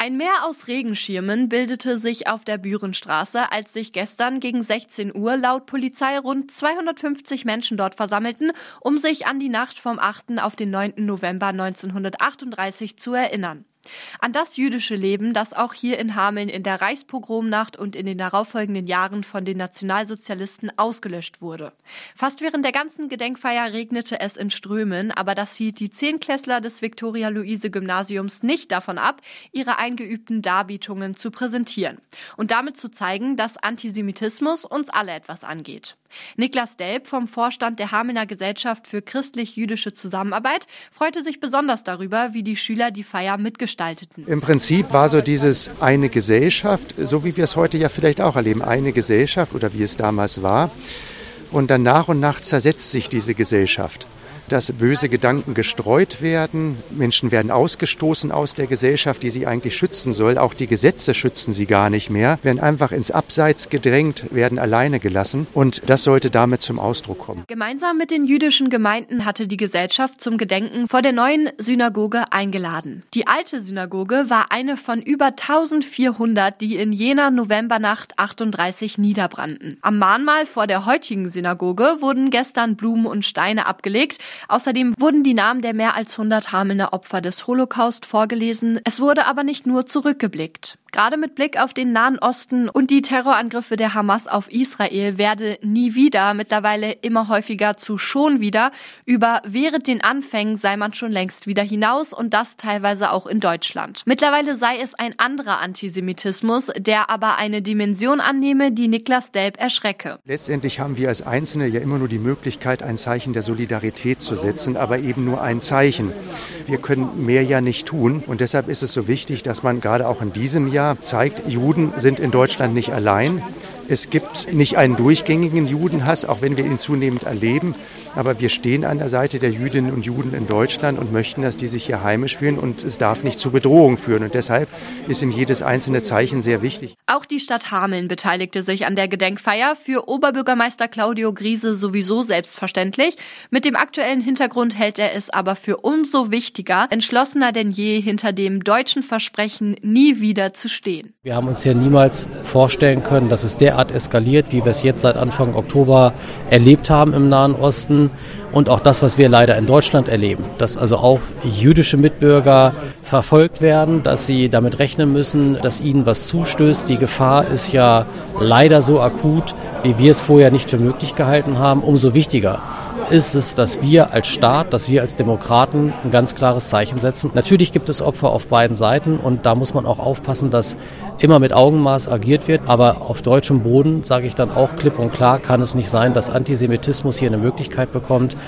Ein Meer aus Regenschirmen bildete sich auf der Bürenstraße, als sich gestern gegen 16 Uhr laut Polizei rund 250 Menschen dort versammelten, um sich an die Nacht vom 8. auf den 9. November 1938 zu erinnern. An das jüdische Leben, das auch hier in Hameln in der Reichspogromnacht und in den darauffolgenden Jahren von den Nationalsozialisten ausgelöscht wurde. Fast während der ganzen Gedenkfeier regnete es in Strömen, aber das hielt die Zehnklässler des Viktoria-Luise-Gymnasiums nicht davon ab, ihre eingeübten Darbietungen zu präsentieren und damit zu zeigen, dass Antisemitismus uns alle etwas angeht. Niklas Delp vom Vorstand der Hamelner Gesellschaft für christlich-jüdische Zusammenarbeit freute sich besonders darüber, wie die Schüler die Feier mitgestalteten. Im Prinzip war so dieses eine Gesellschaft, so wie wir es heute ja vielleicht auch erleben, eine Gesellschaft oder wie es damals war. Und dann nach und nach zersetzt sich diese Gesellschaft dass böse Gedanken gestreut werden. Menschen werden ausgestoßen aus der Gesellschaft, die sie eigentlich schützen soll. Auch die Gesetze schützen sie gar nicht mehr, werden einfach ins Abseits gedrängt, werden alleine gelassen. Und das sollte damit zum Ausdruck kommen. Gemeinsam mit den jüdischen Gemeinden hatte die Gesellschaft zum Gedenken vor der neuen Synagoge eingeladen. Die alte Synagoge war eine von über 1400, die in jener Novembernacht 38 niederbrannten. Am Mahnmal vor der heutigen Synagoge wurden gestern Blumen und Steine abgelegt, Außerdem wurden die Namen der mehr als 100 Hamelner Opfer des Holocaust vorgelesen. Es wurde aber nicht nur zurückgeblickt. Gerade mit Blick auf den Nahen Osten und die Terrorangriffe der Hamas auf Israel werde nie wieder, mittlerweile immer häufiger zu schon wieder, über während den Anfängen sei man schon längst wieder hinaus und das teilweise auch in Deutschland. Mittlerweile sei es ein anderer Antisemitismus, der aber eine Dimension annehme, die Niklas Delp erschrecke. Letztendlich haben wir als Einzelne ja immer nur die Möglichkeit, ein Zeichen der Solidarität zu setzen, aber eben nur ein Zeichen. Wir können mehr ja nicht tun und deshalb ist es so wichtig, dass man gerade auch in diesem Jahr zeigt, Juden sind in Deutschland nicht allein. Es gibt nicht einen durchgängigen Judenhass, auch wenn wir ihn zunehmend erleben. Aber wir stehen an der Seite der Jüdinnen und Juden in Deutschland und möchten, dass die sich hier heimisch fühlen und es darf nicht zu Bedrohung führen. Und deshalb ist ihm jedes einzelne Zeichen sehr wichtig. Auch die Stadt Hameln beteiligte sich an der Gedenkfeier. Für Oberbürgermeister Claudio Griese sowieso selbstverständlich. Mit dem aktuellen Hintergrund hält er es aber für umso wichtiger, entschlossener denn je hinter dem deutschen Versprechen nie wieder zu stehen. Wir haben uns ja niemals vorstellen können, dass es der derart eskaliert, wie wir es jetzt seit Anfang Oktober erlebt haben im Nahen Osten. Und auch das, was wir leider in Deutschland erleben, dass also auch jüdische Mitbürger verfolgt werden, dass sie damit rechnen müssen, dass ihnen was zustößt. Die Gefahr ist ja leider so akut, wie wir es vorher nicht für möglich gehalten haben. Umso wichtiger ist es, dass wir als Staat, dass wir als Demokraten ein ganz klares Zeichen setzen. Natürlich gibt es Opfer auf beiden Seiten und da muss man auch aufpassen, dass immer mit Augenmaß agiert wird. Aber auf deutschem Boden, sage ich dann auch klipp und klar, kann es nicht sein, dass Antisemitismus hier eine Möglichkeit bekommt,